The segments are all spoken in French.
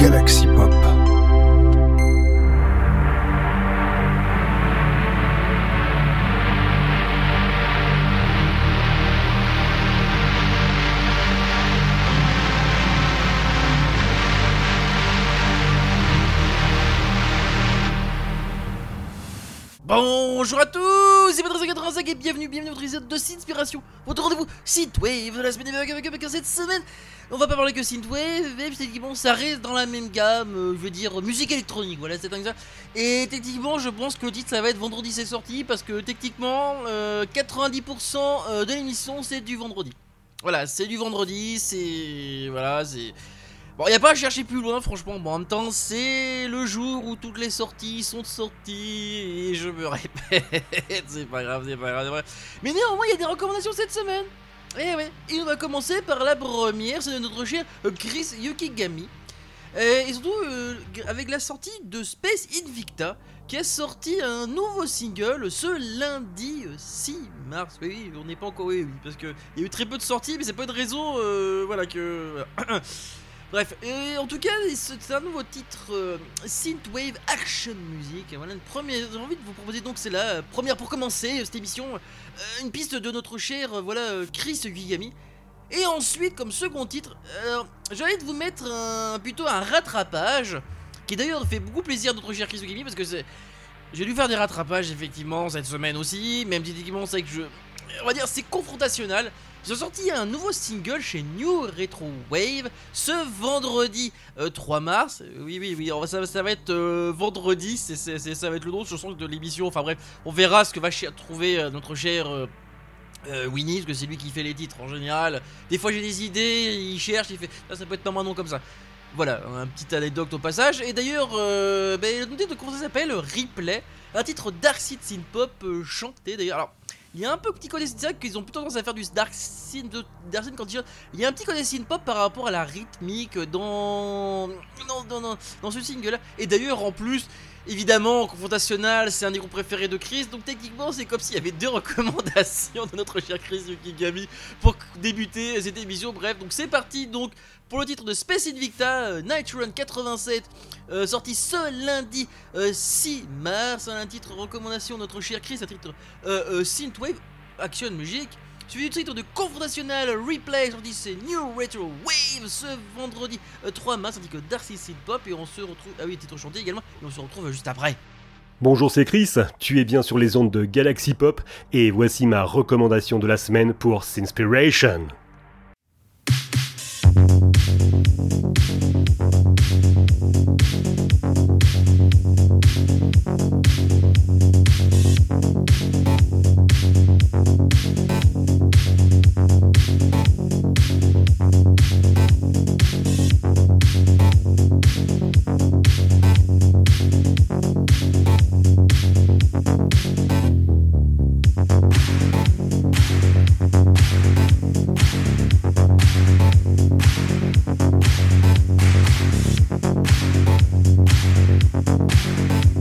Galaxy Pop. Bonjour à tous, c'est 85 et bienvenue, bienvenue dans votre épisode de rendez-vous Synthwave de la semaine avec, cette semaine. On va pas parler que Synthwave, et techniquement ça reste dans la même gamme, euh, je veux dire musique électronique, voilà c'est comme ça. Et techniquement je pense que le titre ça va être vendredi c'est sorti parce que techniquement euh, 90% euh, de l'émission c'est du vendredi. Voilà, c'est du vendredi, c'est... Voilà, c'est... Bon, y a pas à chercher plus loin, franchement. Bon, en même temps, c'est le jour où toutes les sorties sont sorties. Et je me répète, c'est pas grave, c'est pas grave, c'est vrai. Mais néanmoins, il y a des recommandations cette semaine. Et ouais, et on va commencer par la première, c'est de notre cher euh, Chris Yukigami. Euh, et surtout euh, avec la sortie de Space Invicta, qui a sorti un nouveau single ce lundi euh, 6 mars. Oui, on n'est pas encore. Oui, parce qu'il y a eu très peu de sorties, mais c'est pas de raison, euh, voilà, que. Bref, en tout cas, c'est un nouveau titre euh, Synthwave Action Music. Voilà, une première. J'ai envie de vous proposer donc, c'est la première pour commencer euh, cette émission, euh, une piste de notre cher, euh, voilà, Chris Gigami. Et ensuite, comme second titre, euh, j'ai envie de vous mettre un, plutôt un rattrapage, qui d'ailleurs fait beaucoup plaisir notre cher Chris Gigami parce que c'est. J'ai dû faire des rattrapages effectivement cette semaine aussi, même si techniquement c'est que je. On va dire c'est confrontationnel. Ils ont sorti un nouveau single chez New Retro Wave ce vendredi euh, 3 mars. Euh, Oui, oui, oui, ça, va être euh, vendredi, ça va être le nom, je sens, de l'émission. Enfin bref, on verra ce que va trouver euh, notre cher euh, euh, Winnie, parce que c'est lui qui fait les titres en général. Des fois j'ai des idées, il cherche, il fait ça, ça peut être pas non comme ça. Voilà, un petit anecdote au passage. Et d'ailleurs, euh, ben, le titre, comment ça s'appelle Replay, un titre Dark Synth Pop euh, chanté d'ailleurs. Il y a un peu petit côté c'est qu'ils ont plutôt tendance à faire du Dark de- Dark Synth quand ils Il y a un petit côté synth pop par rapport à la rythmique dans dans, dans, dans- dans ce single là. Et d'ailleurs, en plus, évidemment, confrontationnel, c'est un des groupes préférés de Chris. Donc techniquement, c'est comme s'il y avait deux recommandations de notre cher Chris Yukigami pour débuter cette émission. Bref, donc c'est parti donc pour le titre de Space Invicta euh, Night Run 87 euh, sorti ce lundi euh, 6 mars un titre recommandation de notre cher Chris un titre euh, euh, Synthwave Action Music suivi du titre de Confrontationnel Replay sorti c'est New Retro Wave ce vendredi euh, 3 mars ainsi que Darcy Synth Pop et on se retrouve ah oui titre chanté également et on se retrouve juste après Bonjour, c'est Chris, tu es bien sur les ondes de Galaxy Pop et voici ma recommandation de la semaine pour Sinspiration. Thank you.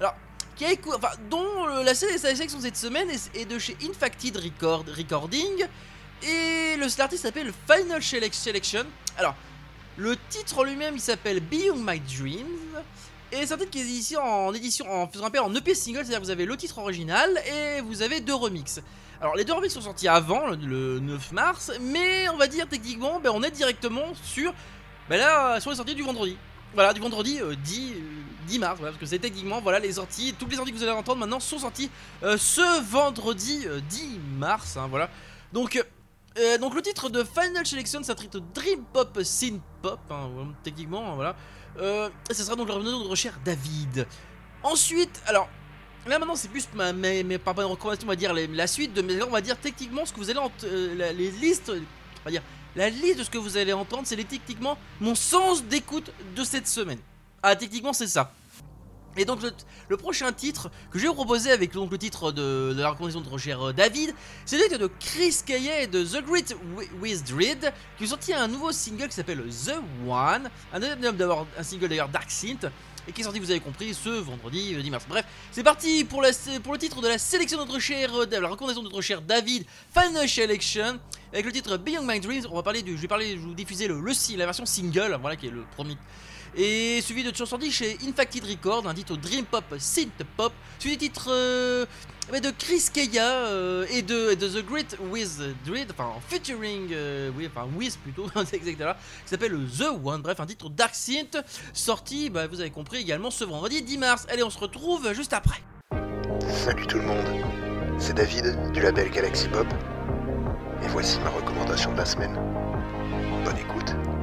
Alors, qui a enfin, dont euh, la, sélection cette semaine est, de chez Infacted Record, Recording, et le l'artiste s'appelle Final Selec- Selection. Alors, le titre lui-même, il s'appelle Beyond My Dreams. Et c'est un titre qui est ici en édition, en faisant appel en EP single, c'est-à-dire vous avez le titre original et vous avez deux remixes. Alors les deux remixes sont sortis avant, le, le 9 mars, mais on va dire techniquement, ben, on est directement sur, ben là, sur les sorties du vendredi. Voilà, du vendredi euh, 10, euh, 10 mars, voilà, parce que c'est techniquement, voilà, les sorties, toutes les sorties que vous allez entendre maintenant sont sorties euh, ce vendredi euh, 10 mars, hein, voilà. Donc, euh, donc le titre de Final Selection, un titre Dream Pop Synth Pop, hein, voilà, techniquement, voilà. Euh, et ce sera donc le de cher David. Ensuite, alors là maintenant c'est plus ma, pas une recommandation, on va dire la suite de mes, on va dire techniquement ce que vous allez entendre, les listes, on va dire la liste de ce que vous allez entendre, c'est les techniquement mon sens d'écoute de cette semaine. Ah techniquement c'est ça. Et donc le, prochain titre que je vais vous proposer avec donc, le titre de, la recommandation de notre cher euh, David, c'est le titre de Chris Kaye de The Great Wi- Wizard qui ont sorti un nouveau single qui s'appelle The One, un d'avoir un single d'ailleurs Dark Synth et qui est sorti vous avez compris ce vendredi euh, 10 mars. Bref, c'est parti pour, le titre de la sélection de notre cher euh, la recommandation de notre cher David Final Selection avec le titre Beyond My Dreams. On va parler du je vais parler je vous diffuser le, le la version single voilà qui est le premier et suivi de toujours sorti chez Infacted Record, un titre Dream Pop Synth Pop, suivi des titres euh, bah, de Chris Kaya euh, et, de, The Great With Dread, enfin en featuring, euh, oui, enfin With plutôt, etc., qui s'appelle The One, bref, un titre Dark Synth, sorti, bah, vous avez compris également ce vendredi 10 mars. Allez, on se retrouve juste après. Salut tout le monde, c'est David du label Galaxy Pop et voici ma recommandation de la semaine. Bonne écoute.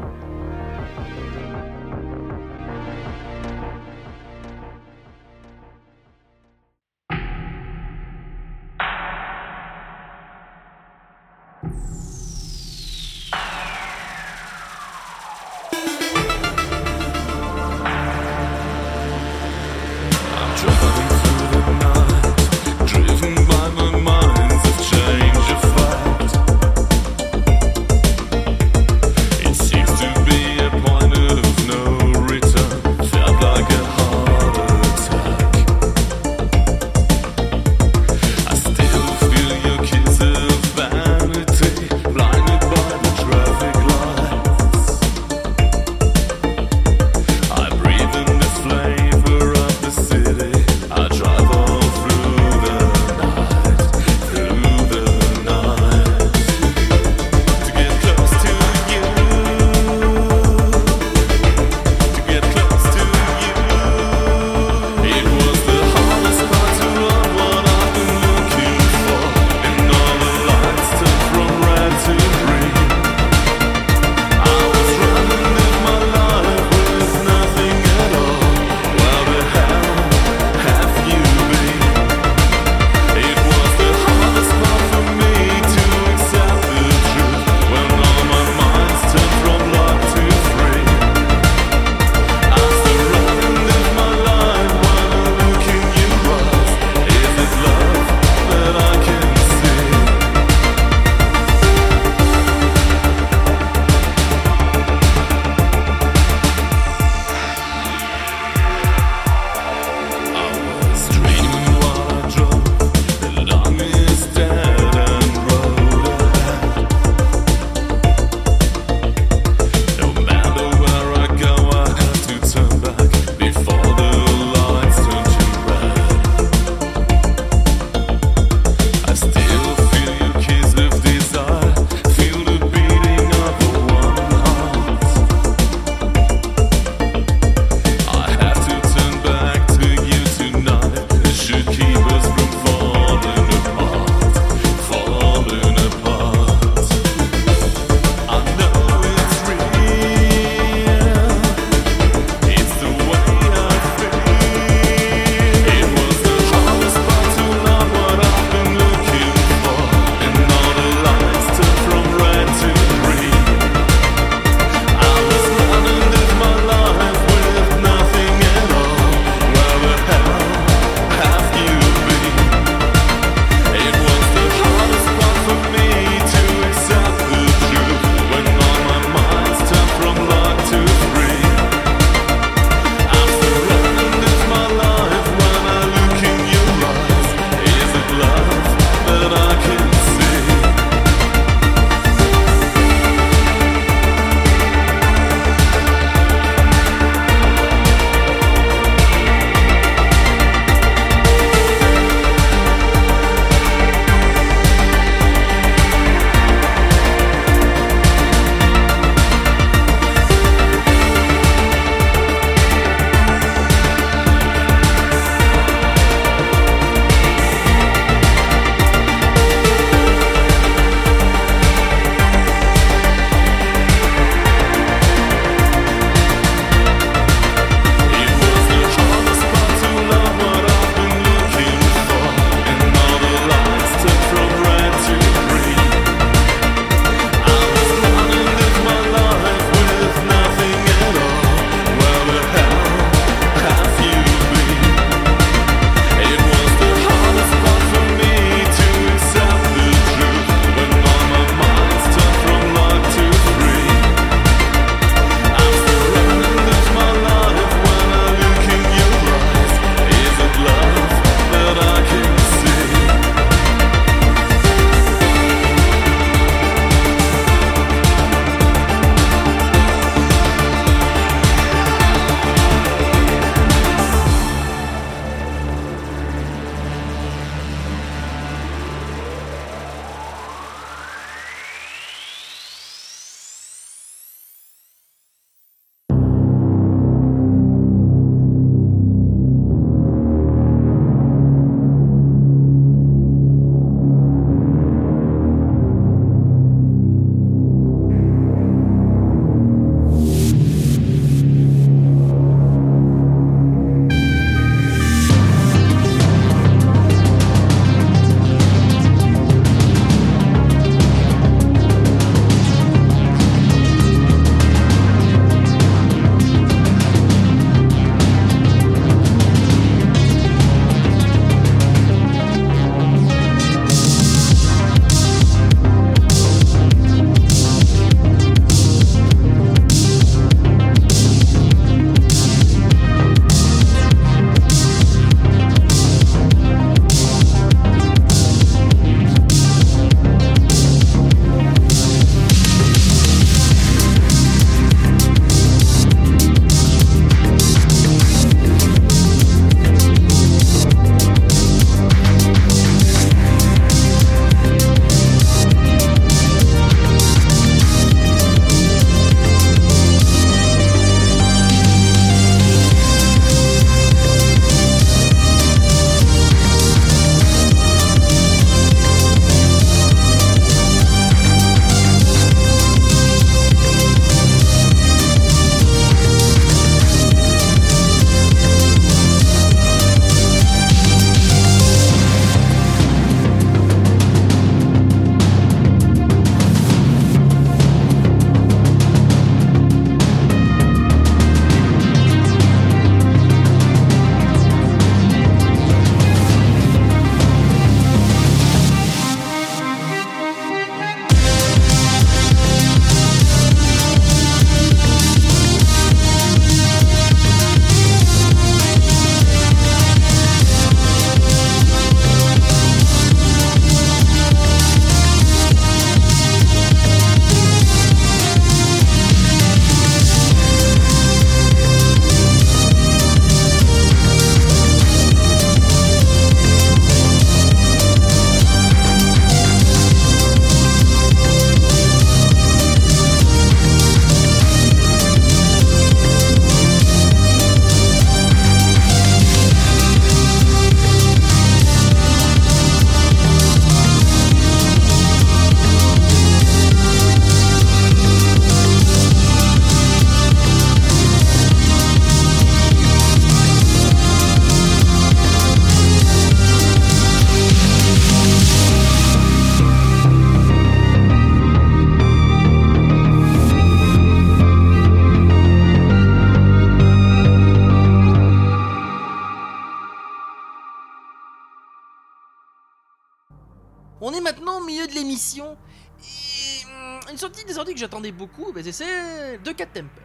Beaucoup, bah, c'est de Cat Temper.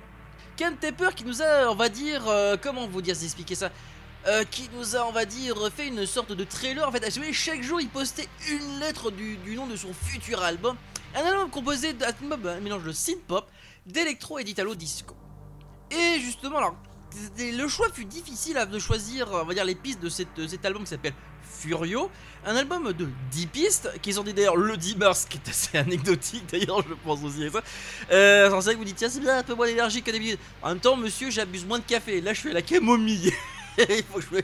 Cat Temper qui nous a, on va dire, euh, comment vous dire, expliquer ça Euh, qui nous a, on va dire, fait une sorte de trailer. En fait, chaque- jour, il postait une lettre du, nom de son futur album. Un album composé d'un un mélange de synth-pop, d'électro et d'italo disco. Et justement, alors, le choix fut difficile de choisir, on va dire, les pistes de cet album qui s'appelle Furio. Un album de 10 pistes, qui sont d'ailleurs le 10 mars, qui est assez anecdotique d'ailleurs, je pense aussi à ça. Euh, c'est vrai que vous dites, tiens, c'est bien un peu moins d'énergie que d'habitude. En même temps, monsieur, j'abuse moins de café. Là, je à la camomille. il faut que je...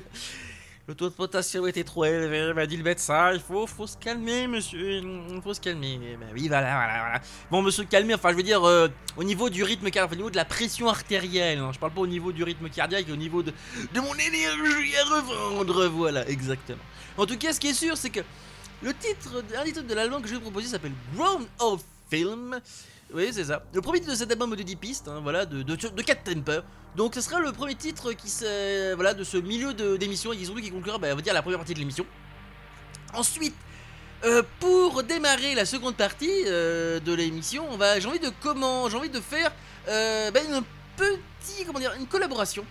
Le taux de potassium était trop élevé, m'a dit le médecin. Il faut, faut se calmer, monsieur. Il faut se calmer. Ben oui, voilà, voilà, voilà. Bon, monsieur, calmer, enfin, je veux dire, euh, au niveau du rythme cardiaque, au niveau de la pression artérielle. hein. Je parle pas au niveau du rythme cardiaque, au niveau de, de mon énergie à revendre. Voilà, exactement. En tout cas, ce qui est sûr, c'est que le titre, un des titres de l'album que je vais vous proposer s'appelle Grown of Film. Oui, c'est ça. Le premier titre de cet album de 10 pistes, voilà, de, de, de. Donc, ce sera le premier titre qui voilà, de ce milieu d'émission et qui, qui conclura, bah, dire, la première partie de l'émission. Ensuite, euh, pour démarrer la seconde partie euh, de l'émission, j'ai envie de comment, j'ai envie de faire euh, bah, une petite, comment dire, une collaboration.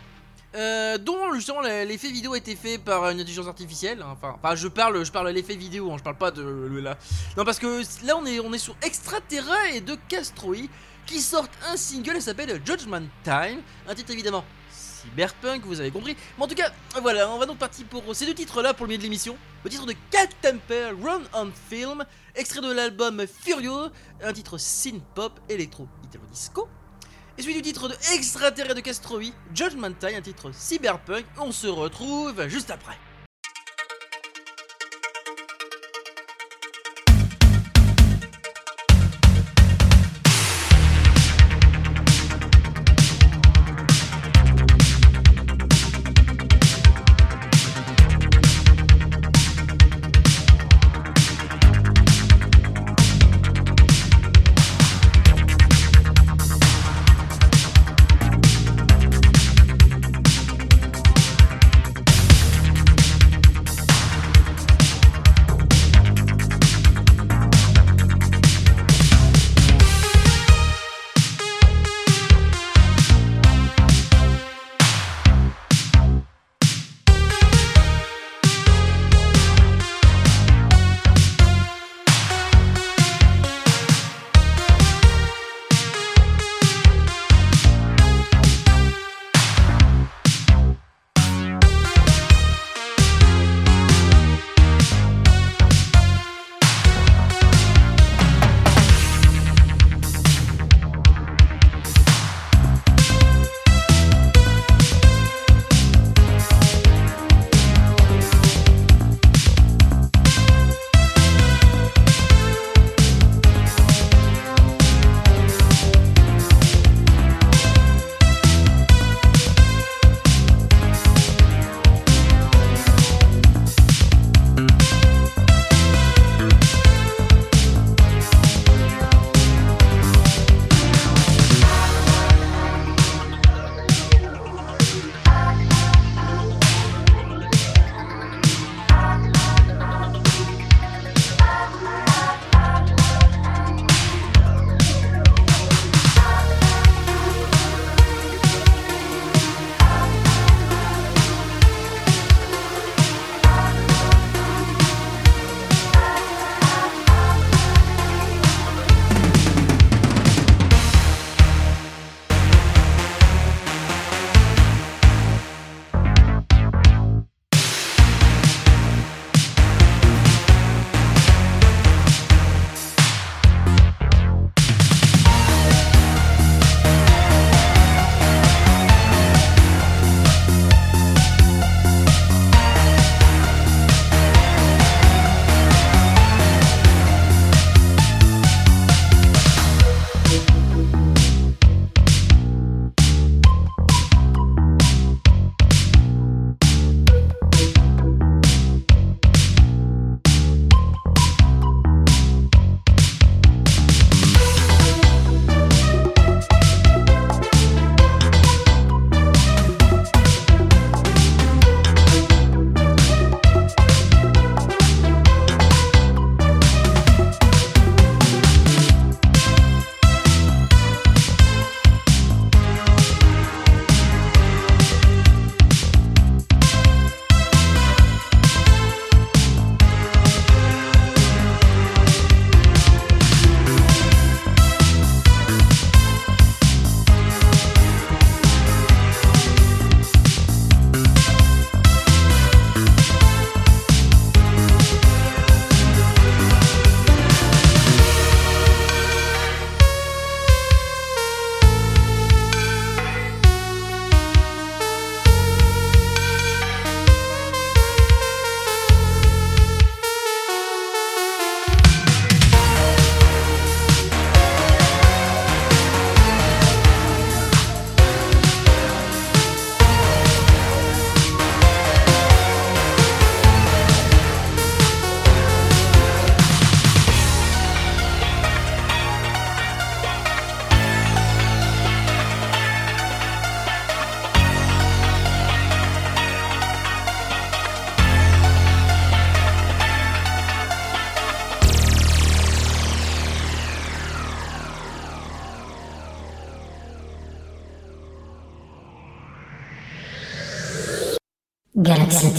Euh, dont justement l'effet vidéo a été fait par une intelligence artificielle. hein. Enfin, je parle, je parle l'effet vidéo, hein, je parle pas de le- là. Non, parce que là on est, on est sur Extraterra et de Castroï qui sortent un single, il s'appelle Judgment Time, un titre évidemment cyberpunk, vous avez compris. Mais en tout cas, voilà, on va donc partir pour ces deux titres-là pour le milieu de l'émission. Le titre de Cat Temper, Run on Film, extrait de l'album Furio, un titre synth-pop, électro, italo disco. Et du titre de Extraterrestre de Castroï, Judgment Time, un titre cyberpunk. On se retrouve juste après.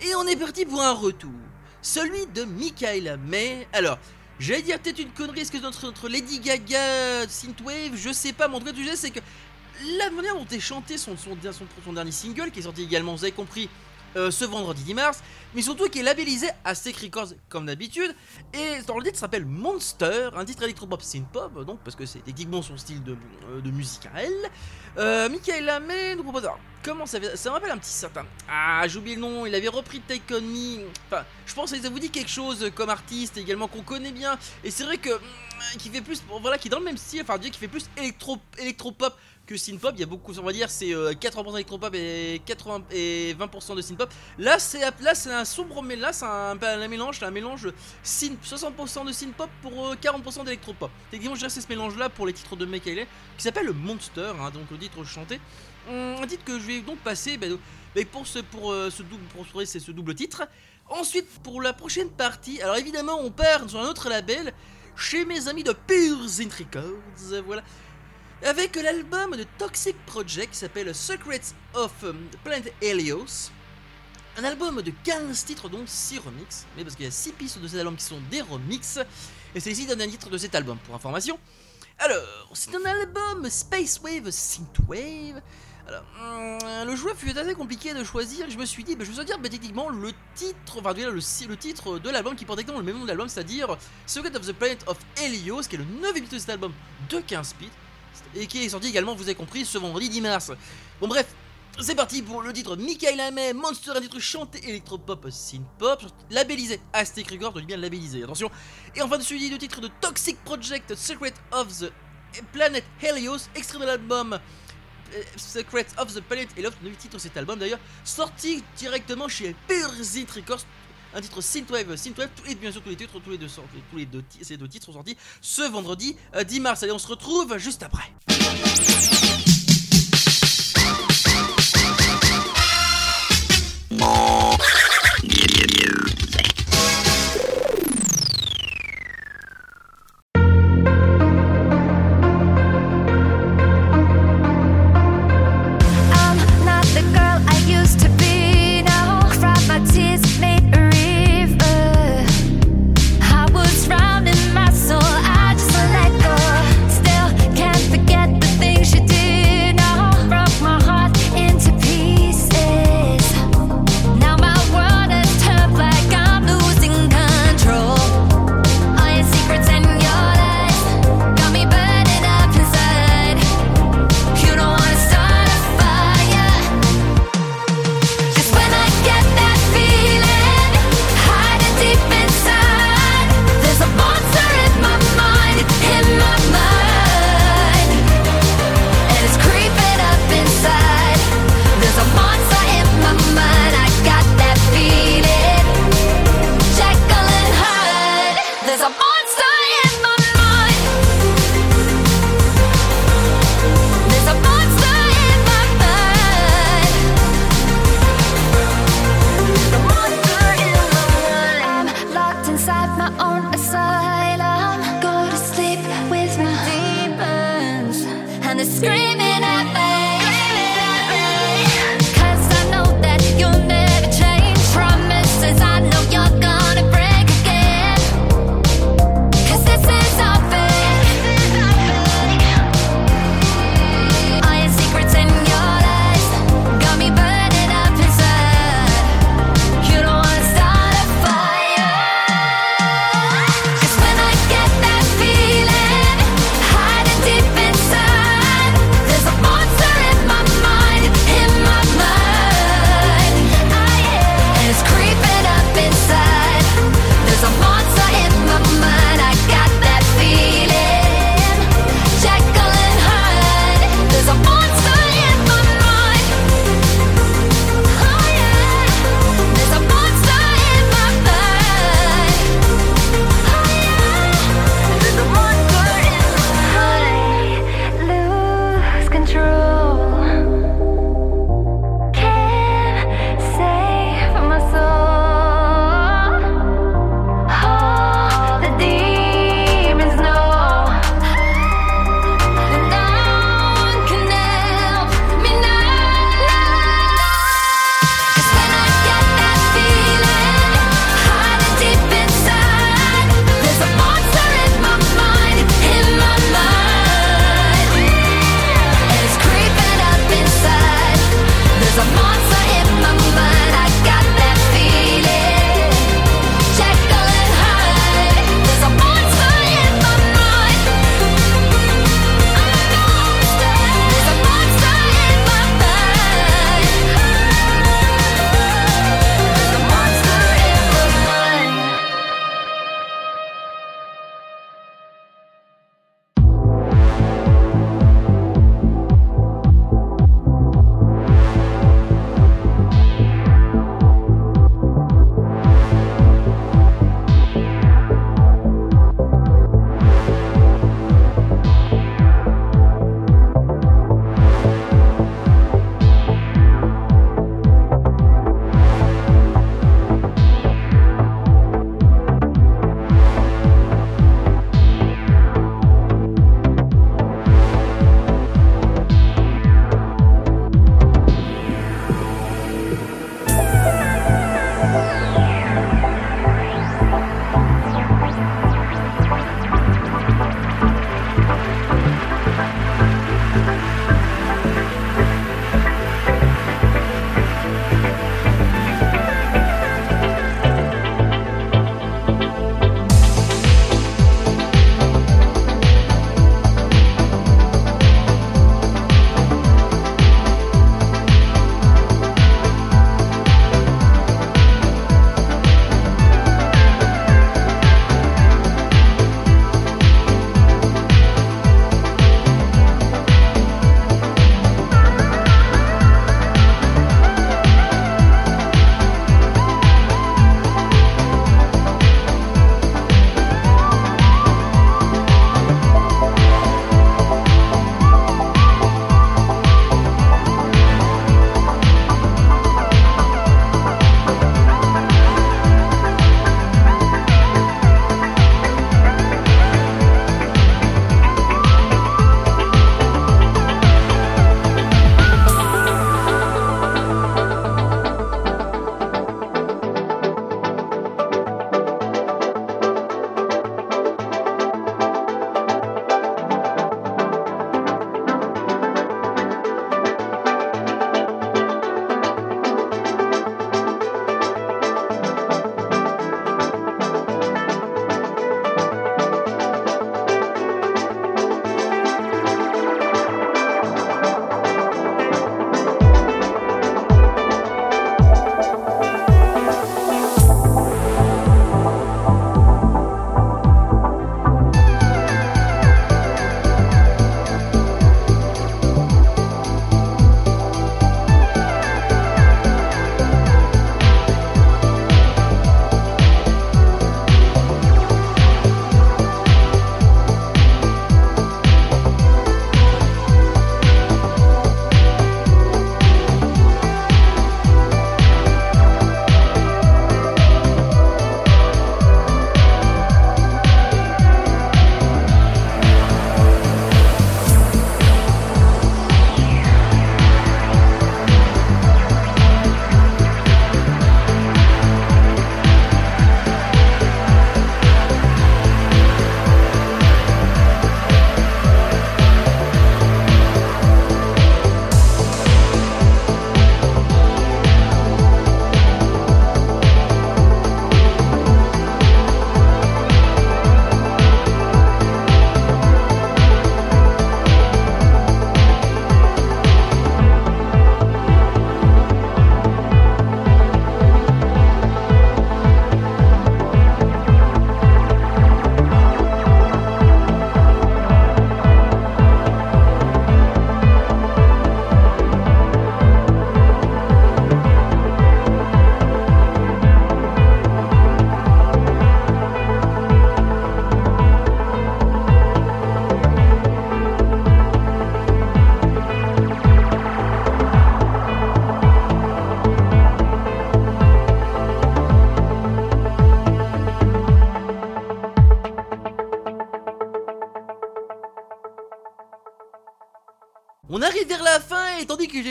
Et on est parti pour un retour. Celui de Michael. Mais alors, J'allais dire peut-être une connerie, est-ce que notre, Lady Gaga Synthwave, je sais pas, mais en tout cas, sais, c'est que la manière dont est chanté son, son dernier single, qui est sorti également, vous avez compris, euh, ce vendredi 10 mars, mais surtout qui est labellisé Aztec Records comme d'habitude, et dans le titre s'appelle Monster, un titre électropop synth-pop, donc parce que c'est techniquement son style de, euh, musique à elle. Euh, Michael Lamé nous propose. alors, comment ça Ça me rappelle un petit certain. Ah, j'ai oublié le nom, il avait repris Take On. Enfin, je pense que ça vous dit quelque chose comme artiste également qu'on connaît bien, et c'est vrai que. mm, qui fait plus. Voilà, qui est dans le même style, enfin, dire qui fait plus électro, électropop que synthpop, il y a beaucoup, on va dire, c'est euh, 80% électropop et 80 et 20% de synthpop. Là, c'est là, c'est un sombre mais là, c'est un, mélange, un mélange synth, 60% de synthpop pour euh, 40% d'électropop. Techniquement, je c'est ce mélange-là pour les titres de Michael qui s'appelle Monster, hein, donc le titre chanté. Hum, Un titre que je vais donc passer bah, pour ce pour euh, ce double pour ce- c'est ce double titre. Ensuite, pour la prochaine partie, alors évidemment, on part sur un autre label chez mes amis de Pure Synth Records, euh, voilà avec l'album de Toxic Project qui s'appelle Secrets of um, Planet Helios. Un album de 15 titres, dont 6 remixes. Mais parce qu'il y a 6 pistes de cet album qui sont des remixes. Et c'est ici d'un titre de cet album, pour information. Alors, c'est un album Space Wave Synthwave. Alors, hum, le choix fut assez compliqué de choisir. Je me suis dit, bah, je vais dire bah, techniquement le titre, enfin le, le titre de l'album qui porte exactement le même nom de l'album, c'est-à-dire Secret of the Planet of Helios, qui est le 9 titre de cet album de 15 bits et qui est sorti également, vous avez compris, ce vendredi 10 mars. Bon bref, c'est parti pour le titre Michael Amey, Monster, un titre chanté électropop synth-pop, labellisé Aztec Records, je bien labellisé, attention. Et enfin, suivi de titre de Toxic Project, Secret of the Planet Helios, extrait de l'album euh, Secret of the Planet Helios, le titre de cet album d'ailleurs, sorti directement chez Pure Zinth Records, un titre synthwave, synthwave, tous les, bien sûr tous les titres, tous les deux, tous les deux, ces deux titres sont sortis ce vendredi euh, 10 mars. Allez, on se retrouve juste après.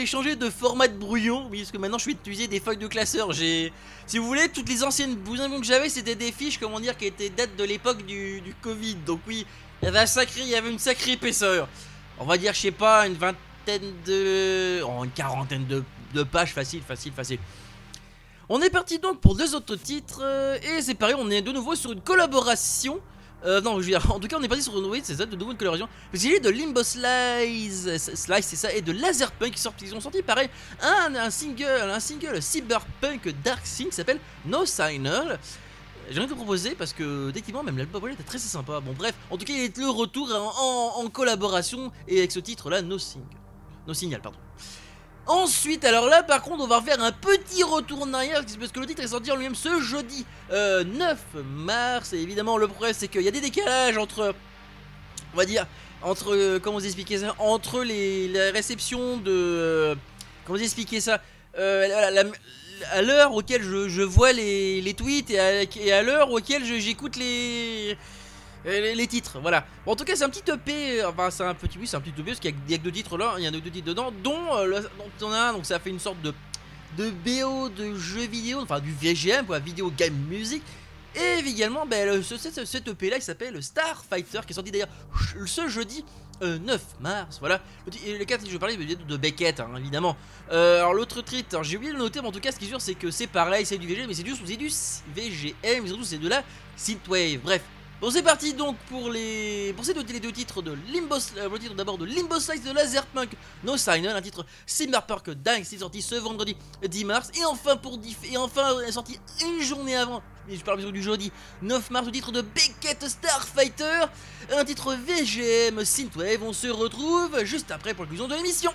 J'ai changé de format de brouillon, oui, parce que maintenant je suis utilisé des feuilles de classeur. J'ai, si vous voulez, toutes les anciennes brouillons que j'avais, c'était des fiches, comment dire, qui étaient datent de l'époque du, du Covid. Donc oui, il y avait sacré, il y avait une sacrée épaisseur. On va dire, je sais pas, une vingtaine de, oh, une quarantaine de, de pages, facile, facile, facile. On est parti donc pour deux autres titres euh, et c'est pareil, on est de nouveau sur une collaboration. Euh, non, je veux dire, en tout cas, on est parti sur oui, c'est ça, de nouveau une collaboration. Parce qu'il a de Limbo Slice, Slice, c'est ça, et de Laserpunk qui sortent, ils ont sorti pareil un, single, un single cyberpunk dark sync qui s'appelle No Signal. J'ai rien te proposer parce que techniquement même l'album était très sympa. Bon bref, en tout cas il est le retour en, collaboration et avec ce titre là No. No Signal pardon. Ensuite, alors là, par contre, on va faire un petit retour en arrière parce que le titre est sorti en lui-même ce jeudi euh, 9 mars. Et évidemment, le problème, c'est qu'il y a des décalages entre, on va dire, entre, euh, comment vous expliquer ça, entre les, la réception de, euh, comment vous expliquer ça, Euh, la- à l'heure auquel je, vois les, les tweets et à, et à l'heure auquel j'écoute les, euh, les, les titres, voilà. Bon, en tout cas, c'est un petit EP, euh, enfin, c'est un petit, oui, c'est un petit EP parce qu'il y a- que deux titres là, il y a deux titres dedans, dont, euh, dont en a un, donc ça fait une sorte de, de BO de jeux vidéo, enfin du VGM, quoi, Video Game Music. Et également, ben, ce, ce- cet EP là, il s'appelle Starfighter, qui est sorti d'ailleurs ce jeudi euh, 9 mars. Voilà. Le ti- et les quatre, je parler de, de Beckett, hein, évidemment. Euh, alors, l'autre titre, j'ai oublié de le noter, mais en tout cas, ce qui est sûr, c'est que c'est pareil, c'est du VGM, mais c'est du, du VGM, mais surtout, c'est de la Synthwave. Bref. Bon, c'est parti donc pour les, pour ces deux, deux titres de Limbo, euh, titre d'abord de Limbo Slice de Laserpunk No Signal, un titre Cyberpunk Dingue, c'est sorti ce vendredi 10 mars, et enfin pour et enfin est sorti une journée avant, je parle sûr du jeudi 9 mars, le titre de Beckett Starfighter, un titre VGM Synthwave, on se retrouve juste après pour conclusion de l'émission.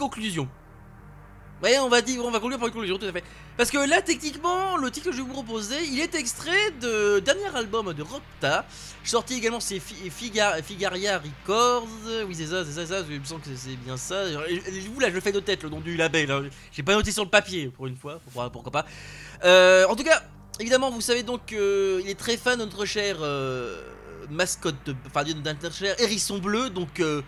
Conclusion. Ouais, on va dire, on va conclure par une conclusion, tout à fait. Parce que là, techniquement, le titre que je vais vous proposer, il est extrait de dernier album de Rocta, sorti également chez Fi- Figa- Figaria Records. Oui, c'est ça, c'est ça, c'est ça. Il me semble que c'est bien ça. Vous là, je le fais de tête, le nom du label. hein. J'ai pas noté sur le papier pour une fois. Pourquoi, pas. Euh, en tout cas, évidemment, vous savez donc qu'il est très fan de notre cher euh, mascotte, enfin de notre cher hérisson bleu. Donc, euh,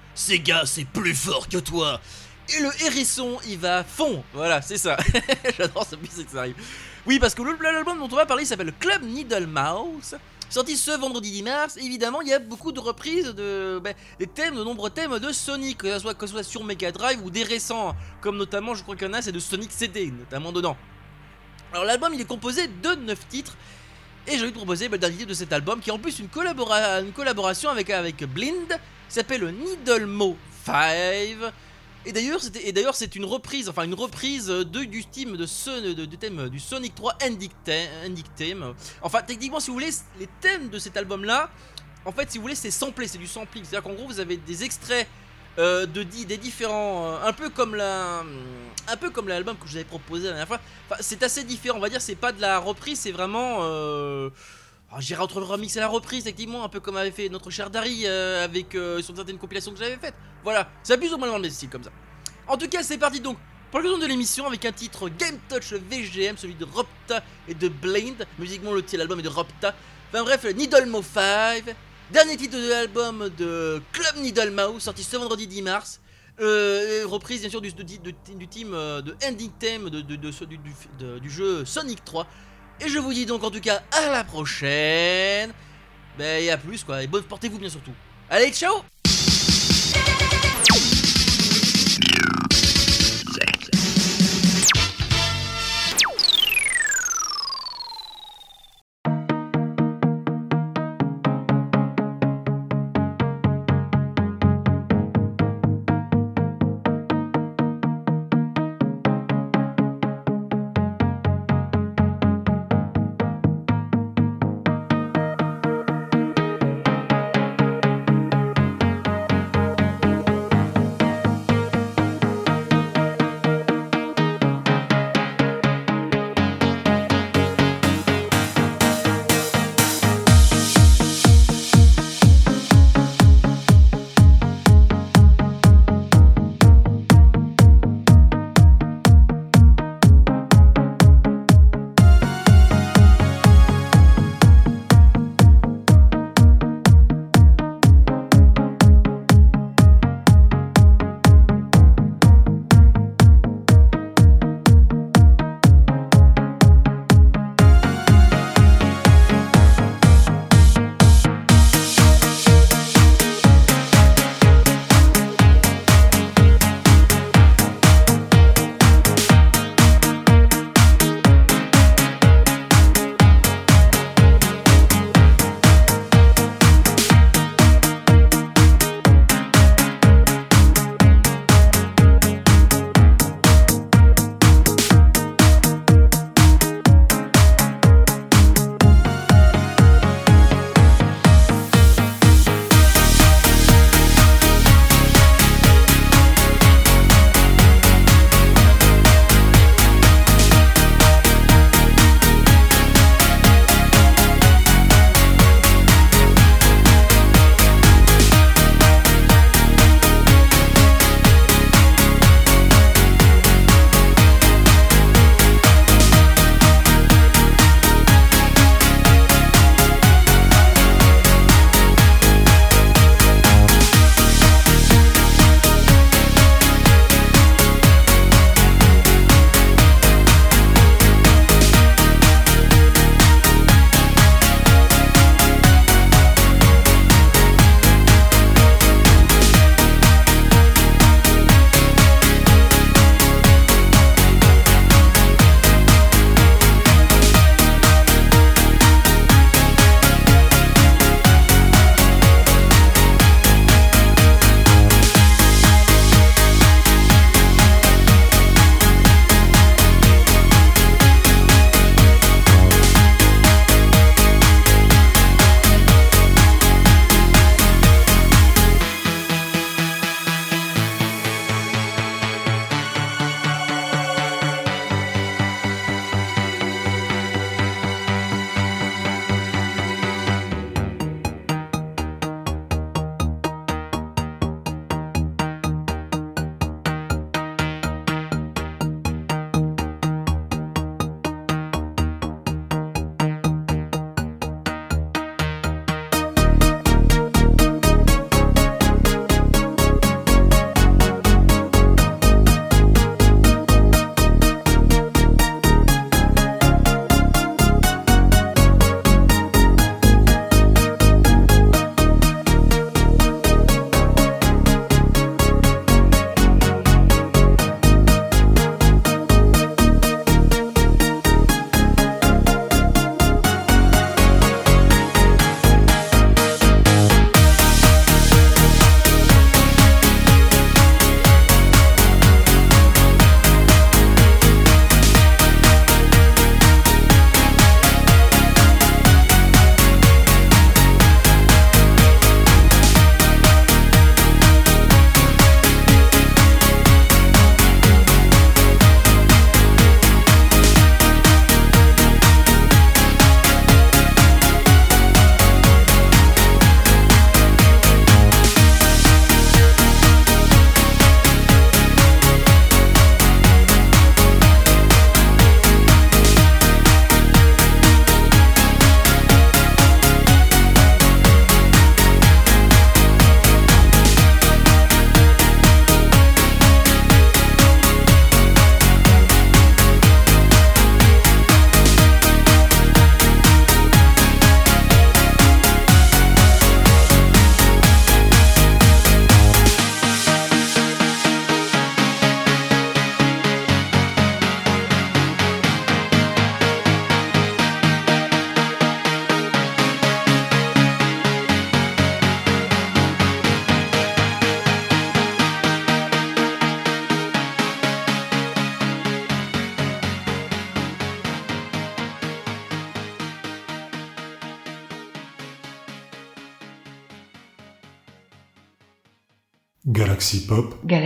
gars, c'est plus fort que toi. Et le hérisson, il va à fond. Voilà, c'est ça. J'adore ce musique que ça arrive. Oui, parce que l'album dont on va parler s'appelle Club Needle Mouse. Sorti ce vendredi 10 mars, évidemment, il y a beaucoup de reprises de ben, des thèmes, de nombreux thèmes de Sonic, que ce soit, que ce soit sur Mega Drive ou des récents, comme notamment, je crois qu'il y en a, c'est de Sonic CD, notamment dedans. Alors l'album, il est composé de 9 titres, et je vais te proposer ben, le dernier de cet album, qui est en plus une, collabora- une collaboration avec, avec Blind, s'appelle Needle Mo 5. Et d'ailleurs, et d'ailleurs, c'est une reprise, enfin une reprise de, du thème de ce, de- du Sonic 3 Ending Theme-. Enfin, techniquement, si vous voulez, les thèmes de cet album-là, en fait, si vous voulez, c'est samplé, c'est du sampling. C'est-à-dire qu'en gros, vous avez des extraits euh, de des différents, euh, un peu comme la, un peu comme l'album que je vous avais proposé la dernière fois. Enfin, c'est assez différent, on va dire. C'est pas de la reprise, c'est vraiment. Euh, J'irai entre le remix et la reprise, effectivement, un peu comme avait fait notre cher Dari euh, avec euh, sur certaines compilations que j'avais faites. Voilà, c'est plus ou moins le même style comme ça. En tout cas, c'est parti donc pour le de l'émission avec un titre Game Touch VGM, celui de Ropta et de Blind. Musiquement, le titre de l'album est de Ropta. Enfin bref, Needle Mo 5. Dernier titre de l'album de Club Needle Mouse, sorti ce vendredi 10 mars. Euh, reprise bien sûr du, du, team de Ending Theme de- du jeu Sonic 3. Et je vous dis donc en tout cas à la prochaine. Ben et à plus quoi. Et bonne portez-vous bien surtout. Allez, ciao